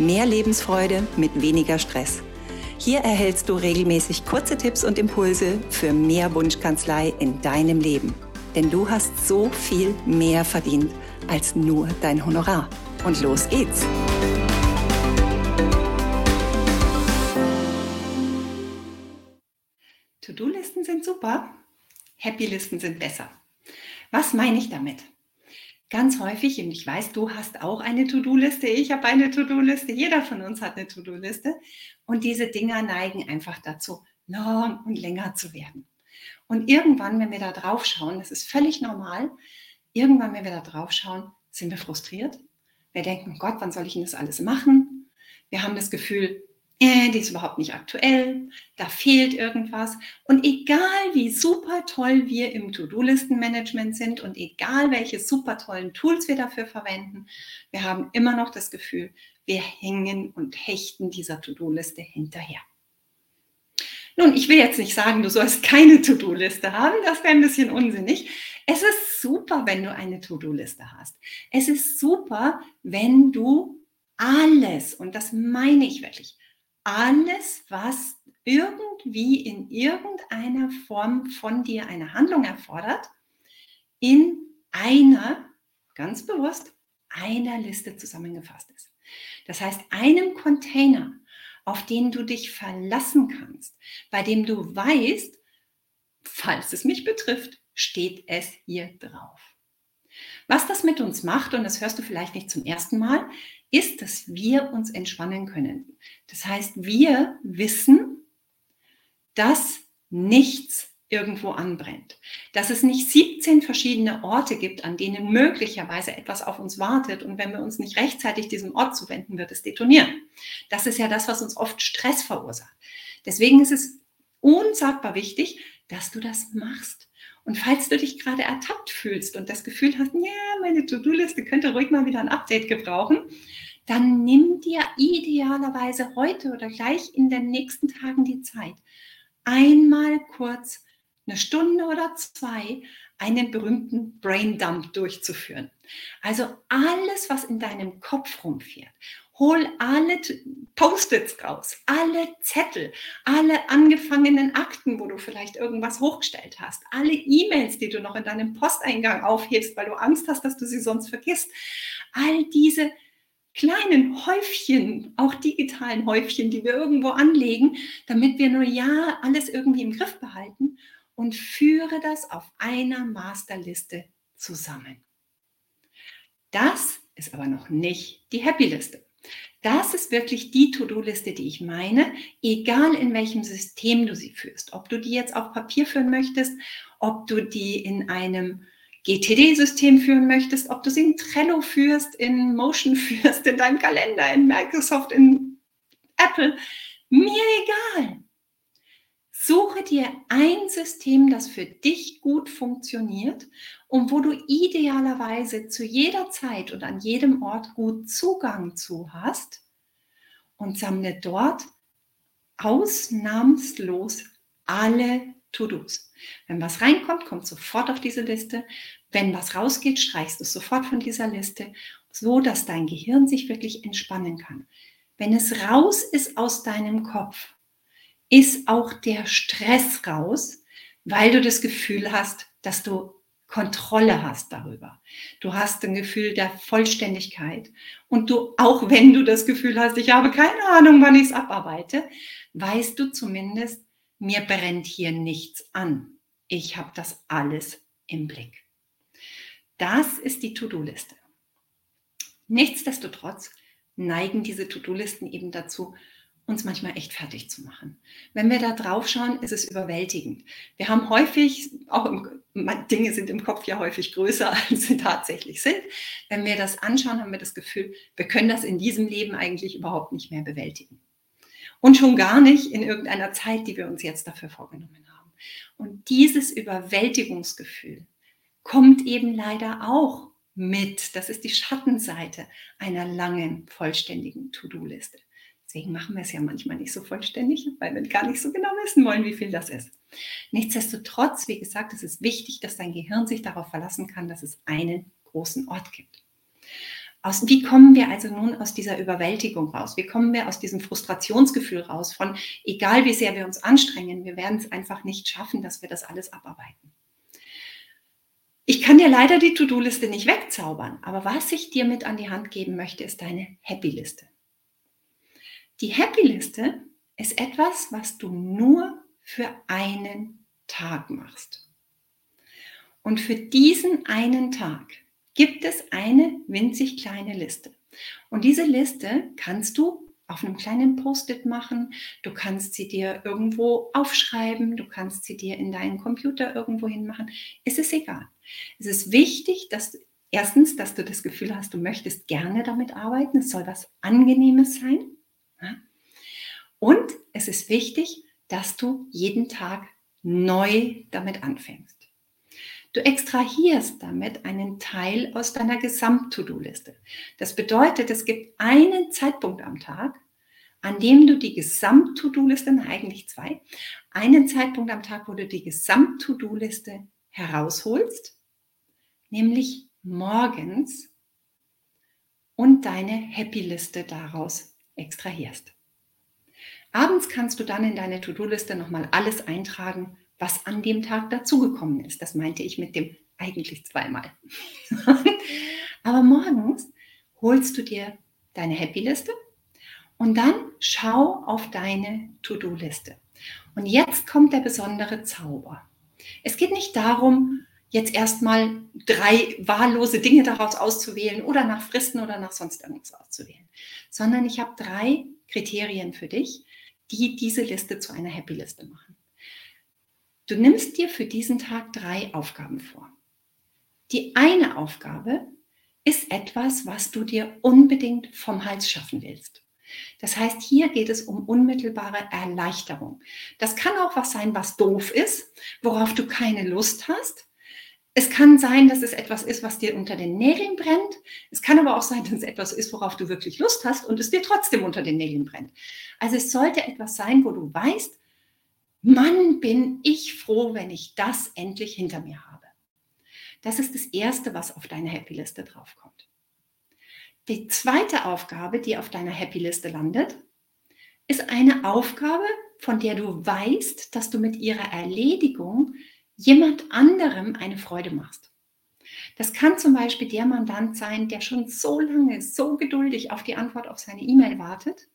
Mehr Lebensfreude mit weniger Stress. Hier erhältst du regelmäßig kurze Tipps und Impulse für mehr Wunschkanzlei in deinem Leben. Denn du hast so viel mehr verdient als nur dein Honorar. Und los geht's! To-Do-Listen sind super, Happy-Listen sind besser. Was meine ich damit? Ganz häufig, und ich weiß, du hast auch eine To-Do-Liste, ich habe eine To-Do-Liste, jeder von uns hat eine To-Do-Liste. Und diese Dinger neigen einfach dazu, lang und länger zu werden. Und irgendwann, wenn wir da drauf schauen, das ist völlig normal, irgendwann, wenn wir da drauf schauen, sind wir frustriert. Wir denken, Gott, wann soll ich denn das alles machen? Wir haben das Gefühl, äh, die ist überhaupt nicht aktuell, da fehlt irgendwas. Und egal wie super toll wir im To-Do-Listen-Management sind und egal welche super tollen Tools wir dafür verwenden, wir haben immer noch das Gefühl, wir hängen und hechten dieser To-Do-Liste hinterher. Nun, ich will jetzt nicht sagen, du sollst keine To-Do-Liste haben, das wäre ein bisschen unsinnig. Es ist super, wenn du eine To-Do-Liste hast. Es ist super, wenn du alles, und das meine ich wirklich, alles, was irgendwie in irgendeiner Form von dir eine Handlung erfordert, in einer, ganz bewusst, einer Liste zusammengefasst ist. Das heißt, einem Container, auf den du dich verlassen kannst, bei dem du weißt, falls es mich betrifft, steht es hier drauf. Was das mit uns macht, und das hörst du vielleicht nicht zum ersten Mal, ist, dass wir uns entspannen können. Das heißt, wir wissen, dass nichts irgendwo anbrennt. Dass es nicht 17 verschiedene Orte gibt, an denen möglicherweise etwas auf uns wartet. Und wenn wir uns nicht rechtzeitig diesem Ort zuwenden, wird es detonieren. Das ist ja das, was uns oft Stress verursacht. Deswegen ist es unsagbar wichtig, dass du das machst. Und falls du dich gerade ertappt fühlst und das Gefühl hast, ja, meine To-Do-Liste könnte ruhig mal wieder ein Update gebrauchen, dann nimm dir idealerweise heute oder gleich in den nächsten Tagen die Zeit, einmal kurz eine Stunde oder zwei einen berühmten Brain Dump durchzuführen. Also alles, was in deinem Kopf rumfährt, hol alle Post-its raus, alle Zettel, alle angefangenen Akten, wo du vielleicht irgendwas hochgestellt hast, alle E-Mails, die du noch in deinem Posteingang aufhebst, weil du Angst hast, dass du sie sonst vergisst. All diese kleinen Häufchen, auch digitalen Häufchen, die wir irgendwo anlegen, damit wir nur ja alles irgendwie im Griff behalten und führe das auf einer Masterliste zusammen. Das ist aber noch nicht die Happy-Liste. Das ist wirklich die To-Do-Liste, die ich meine, egal in welchem System du sie führst. Ob du die jetzt auf Papier führen möchtest, ob du die in einem GTD-System führen möchtest, ob du sie in Trello führst, in Motion führst, in deinem Kalender, in Microsoft, in Apple, mir egal. Suche dir ein System, das für dich gut funktioniert und wo du idealerweise zu jeder Zeit und an jedem Ort gut Zugang zu hast und sammle dort ausnahmslos alle To-Dos. Wenn was reinkommt, kommt sofort auf diese Liste. Wenn was rausgeht, streichst du es sofort von dieser Liste, so dass dein Gehirn sich wirklich entspannen kann. Wenn es raus ist aus deinem Kopf, ist auch der Stress raus, weil du das Gefühl hast, dass du Kontrolle hast darüber. Du hast ein Gefühl der Vollständigkeit. Und du, auch wenn du das Gefühl hast, ich habe keine Ahnung, wann ich es abarbeite, weißt du zumindest, mir brennt hier nichts an. Ich habe das alles im Blick. Das ist die To-Do-Liste. Nichtsdestotrotz neigen diese To-Do-Listen eben dazu, uns manchmal echt fertig zu machen. Wenn wir da drauf schauen, ist es überwältigend. Wir haben häufig, auch im, Dinge sind im Kopf ja häufig größer, als sie tatsächlich sind. Wenn wir das anschauen, haben wir das Gefühl, wir können das in diesem Leben eigentlich überhaupt nicht mehr bewältigen. Und schon gar nicht in irgendeiner Zeit, die wir uns jetzt dafür vorgenommen haben. Und dieses Überwältigungsgefühl kommt eben leider auch mit. Das ist die Schattenseite einer langen, vollständigen To-Do-Liste. Deswegen machen wir es ja manchmal nicht so vollständig, weil wir gar nicht so genau wissen wollen, wie viel das ist. Nichtsdestotrotz, wie gesagt, es ist wichtig, dass dein Gehirn sich darauf verlassen kann, dass es einen großen Ort gibt. Aus, wie kommen wir also nun aus dieser Überwältigung raus? Wie kommen wir aus diesem Frustrationsgefühl raus von, egal wie sehr wir uns anstrengen, wir werden es einfach nicht schaffen, dass wir das alles abarbeiten. Ich kann dir leider die To-Do-Liste nicht wegzaubern, aber was ich dir mit an die Hand geben möchte, ist deine Happy-Liste. Die Happy-Liste ist etwas, was du nur für einen Tag machst. Und für diesen einen Tag gibt es eine winzig kleine Liste. Und diese Liste kannst du auf einem kleinen Post-it machen, du kannst sie dir irgendwo aufschreiben, du kannst sie dir in deinen Computer irgendwo hinmachen. Es ist egal. Es ist wichtig, dass erstens, dass du das Gefühl hast, du möchtest gerne damit arbeiten. Es soll was Angenehmes sein. Und es ist wichtig, dass du jeden Tag neu damit anfängst. Du extrahierst damit einen Teil aus deiner Gesamt-To-Do-Liste. Das bedeutet, es gibt einen Zeitpunkt am Tag, an dem du die Gesamt-To-Do-Liste, eigentlich zwei, einen Zeitpunkt am Tag, wo du die Gesamt-To-Do-Liste herausholst, nämlich morgens und deine Happy-Liste daraus extrahierst. Abends kannst du dann in deine To-Do-Liste nochmal alles eintragen, was an dem Tag dazugekommen ist. Das meinte ich mit dem eigentlich zweimal. Aber morgens holst du dir deine Happy-Liste und dann schau auf deine To-Do-Liste. Und jetzt kommt der besondere Zauber. Es geht nicht darum, jetzt erstmal drei wahllose Dinge daraus auszuwählen oder nach Fristen oder nach sonst irgendwas auszuwählen, sondern ich habe drei Kriterien für dich, die diese Liste zu einer Happy-Liste machen. Du nimmst dir für diesen Tag drei Aufgaben vor. Die eine Aufgabe ist etwas, was du dir unbedingt vom Hals schaffen willst. Das heißt, hier geht es um unmittelbare Erleichterung. Das kann auch was sein, was doof ist, worauf du keine Lust hast. Es kann sein, dass es etwas ist, was dir unter den Nägeln brennt. Es kann aber auch sein, dass es etwas ist, worauf du wirklich Lust hast und es dir trotzdem unter den Nägeln brennt. Also es sollte etwas sein, wo du weißt, Mann, bin ich froh, wenn ich das endlich hinter mir habe. Das ist das Erste, was auf deine Happy-Liste draufkommt. Die zweite Aufgabe, die auf deiner Happy-Liste landet, ist eine Aufgabe, von der du weißt, dass du mit ihrer Erledigung jemand anderem eine Freude machst. Das kann zum Beispiel der Mandant sein, der schon so lange, so geduldig auf die Antwort auf seine E-Mail wartet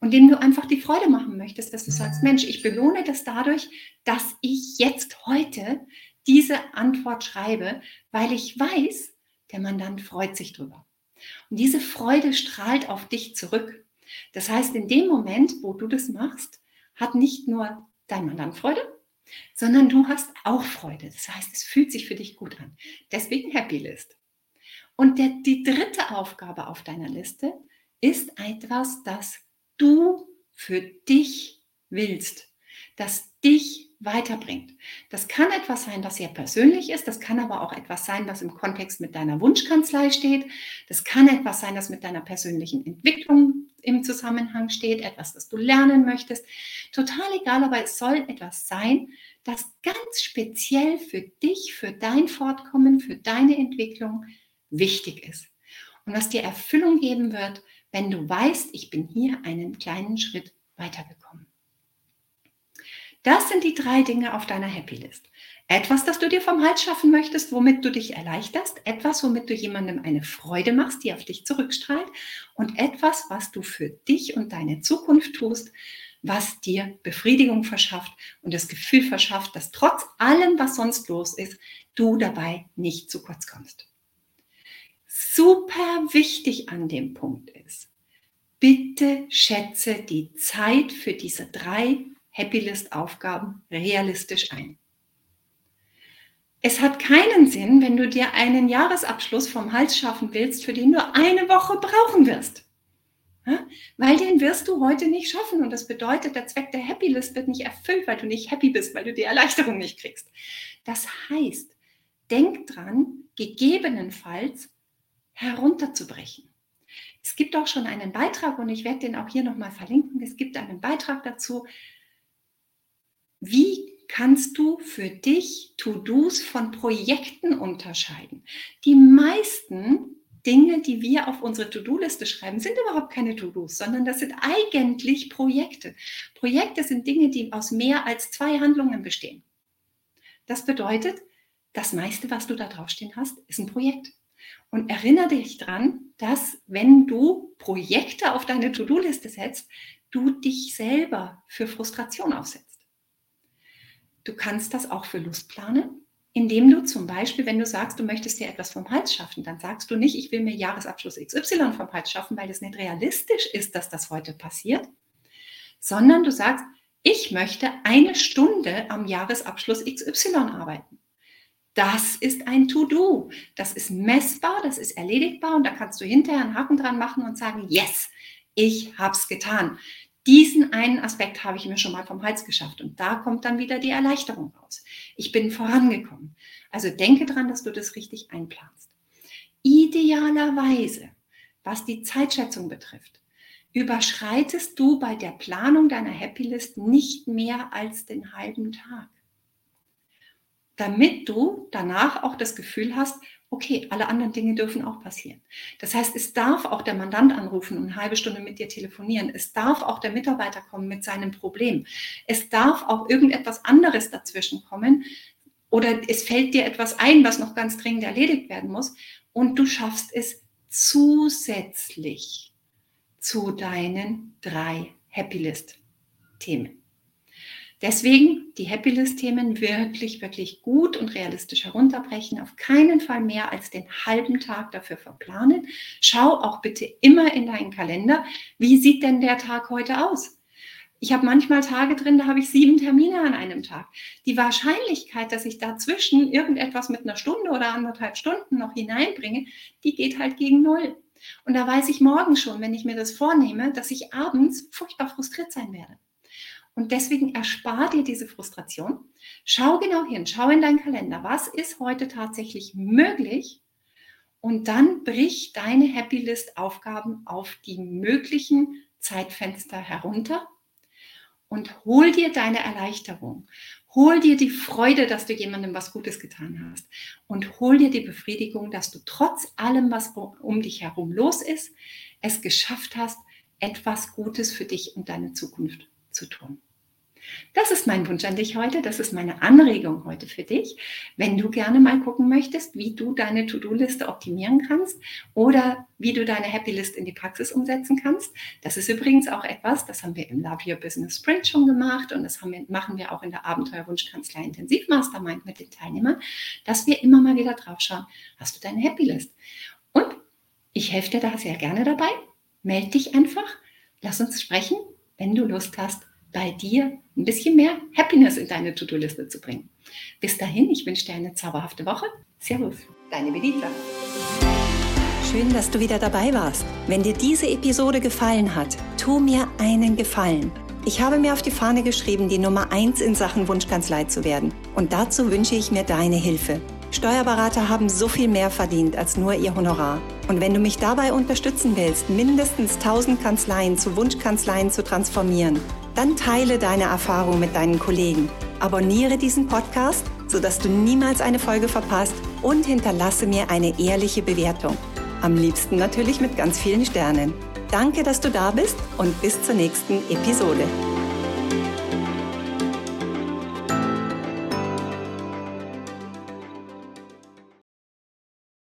und dem du einfach die Freude machen möchtest, dass du sagst, Mensch, ich belohne das dadurch, dass ich jetzt heute diese Antwort schreibe, weil ich weiß, der Mandant freut sich drüber. Und diese Freude strahlt auf dich zurück. Das heißt, in dem Moment, wo du das machst, hat nicht nur dein Mandant Freude, sondern du hast auch Freude. Das heißt, es fühlt sich für dich gut an. Deswegen Happy List. Und der, die dritte Aufgabe auf deiner Liste ist etwas, das du für dich willst, das dich weiterbringt. Das kann etwas sein, das sehr persönlich ist, das kann aber auch etwas sein, was im Kontext mit deiner Wunschkanzlei steht, das kann etwas sein, das mit deiner persönlichen Entwicklung im Zusammenhang steht, etwas, das du lernen möchtest. Total egal, aber es soll etwas sein, das ganz speziell für dich, für dein Fortkommen, für deine Entwicklung wichtig ist. Und was dir Erfüllung geben wird, wenn du weißt, ich bin hier einen kleinen Schritt weitergekommen. Das sind die drei Dinge auf deiner Happy List. Etwas, das du dir vom Hals schaffen möchtest, womit du dich erleichterst. Etwas, womit du jemandem eine Freude machst, die auf dich zurückstrahlt. Und etwas, was du für dich und deine Zukunft tust, was dir Befriedigung verschafft und das Gefühl verschafft, dass trotz allem, was sonst los ist, du dabei nicht zu kurz kommst. Super wichtig an dem Punkt ist, bitte schätze die Zeit für diese drei Happy List Aufgaben realistisch ein. Es hat keinen Sinn, wenn du dir einen Jahresabschluss vom Hals schaffen willst, für den du eine Woche brauchen wirst. Ja? Weil den wirst du heute nicht schaffen. Und das bedeutet, der Zweck der Happy List wird nicht erfüllt, weil du nicht happy bist, weil du die Erleichterung nicht kriegst. Das heißt, denk dran, gegebenenfalls herunterzubrechen. Es gibt auch schon einen Beitrag und ich werde den auch hier nochmal verlinken. Es gibt einen Beitrag dazu, wie kannst du für dich To-Dos von Projekten unterscheiden. Die meisten Dinge, die wir auf unsere To-Do-Liste schreiben, sind überhaupt keine To-Dos, sondern das sind eigentlich Projekte. Projekte sind Dinge, die aus mehr als zwei Handlungen bestehen. Das bedeutet, das meiste, was du da draufstehen hast, ist ein Projekt. Und erinnere dich dran, dass wenn du Projekte auf deine To-Do-Liste setzt, du dich selber für Frustration aussetzt. Du kannst das auch für Lust planen, indem du zum Beispiel, wenn du sagst, du möchtest dir etwas vom Hals schaffen, dann sagst du nicht, ich will mir Jahresabschluss XY vom Hals schaffen, weil es nicht realistisch ist, dass das heute passiert, sondern du sagst, ich möchte eine Stunde am Jahresabschluss XY arbeiten. Das ist ein To-Do. Das ist messbar, das ist erledigbar und da kannst du hinterher einen Haken dran machen und sagen, yes, ich habe es getan diesen einen Aspekt habe ich mir schon mal vom Hals geschafft. Und da kommt dann wieder die Erleichterung raus. Ich bin vorangekommen. Also denke dran, dass du das richtig einplanst. Idealerweise, was die Zeitschätzung betrifft, überschreitest du bei der Planung deiner Happy List nicht mehr als den halben Tag. Damit du danach auch das Gefühl hast, okay, alle anderen Dinge dürfen auch passieren. Das heißt, es darf auch der Mandant anrufen und eine halbe Stunde mit dir telefonieren. Es darf auch der Mitarbeiter kommen mit seinem Problem. Es darf auch irgendetwas anderes dazwischen kommen oder es fällt dir etwas ein, was noch ganz dringend erledigt werden muss und du schaffst es zusätzlich zu deinen drei Happy List Themen. Deswegen die Happy List-Themen wirklich, wirklich gut und realistisch herunterbrechen. Auf keinen Fall mehr als den halben Tag dafür verplanen. Schau auch bitte immer in deinen Kalender, wie sieht denn der Tag heute aus? Ich habe manchmal Tage drin, da habe ich sieben Termine an einem Tag. Die Wahrscheinlichkeit, dass ich dazwischen irgendetwas mit einer Stunde oder anderthalb Stunden noch hineinbringe, die geht halt gegen null. Und da weiß ich morgen schon, wenn ich mir das vornehme, dass ich abends furchtbar frustriert sein werde. Und deswegen erspar dir diese Frustration. Schau genau hin, schau in deinen Kalender, was ist heute tatsächlich möglich? Und dann brich deine Happy List Aufgaben auf die möglichen Zeitfenster herunter und hol dir deine Erleichterung. Hol dir die Freude, dass du jemandem was Gutes getan hast. Und hol dir die Befriedigung, dass du trotz allem, was um dich herum los ist, es geschafft hast, etwas Gutes für dich und deine Zukunft zu tun. Das ist mein Wunsch an dich heute, das ist meine Anregung heute für dich. Wenn du gerne mal gucken möchtest, wie du deine To-Do-Liste optimieren kannst oder wie du deine Happy List in die Praxis umsetzen kannst. Das ist übrigens auch etwas, das haben wir im Love Your Business Sprint schon gemacht und das wir, machen wir auch in der Abenteuerwunschkanzlei Intensiv Mastermind mit den Teilnehmern, dass wir immer mal wieder drauf schauen, hast du deine Happy List? Und ich helfe dir da sehr gerne dabei. Meld dich einfach, lass uns sprechen, wenn du Lust hast bei dir ein bisschen mehr Happiness in deine To-Do-Liste zu bringen. Bis dahin, ich wünsche dir eine zauberhafte Woche. Servus, deine Bedita. Schön, dass du wieder dabei warst. Wenn dir diese Episode gefallen hat, tu mir einen Gefallen. Ich habe mir auf die Fahne geschrieben, die Nummer 1 in Sachen Wunschkanzlei zu werden. Und dazu wünsche ich mir deine Hilfe. Steuerberater haben so viel mehr verdient als nur ihr Honorar. Und wenn du mich dabei unterstützen willst, mindestens 1000 Kanzleien zu Wunschkanzleien zu transformieren, dann teile deine Erfahrung mit deinen Kollegen. Abonniere diesen Podcast, sodass du niemals eine Folge verpasst und hinterlasse mir eine ehrliche Bewertung. Am liebsten natürlich mit ganz vielen Sternen. Danke, dass du da bist und bis zur nächsten Episode.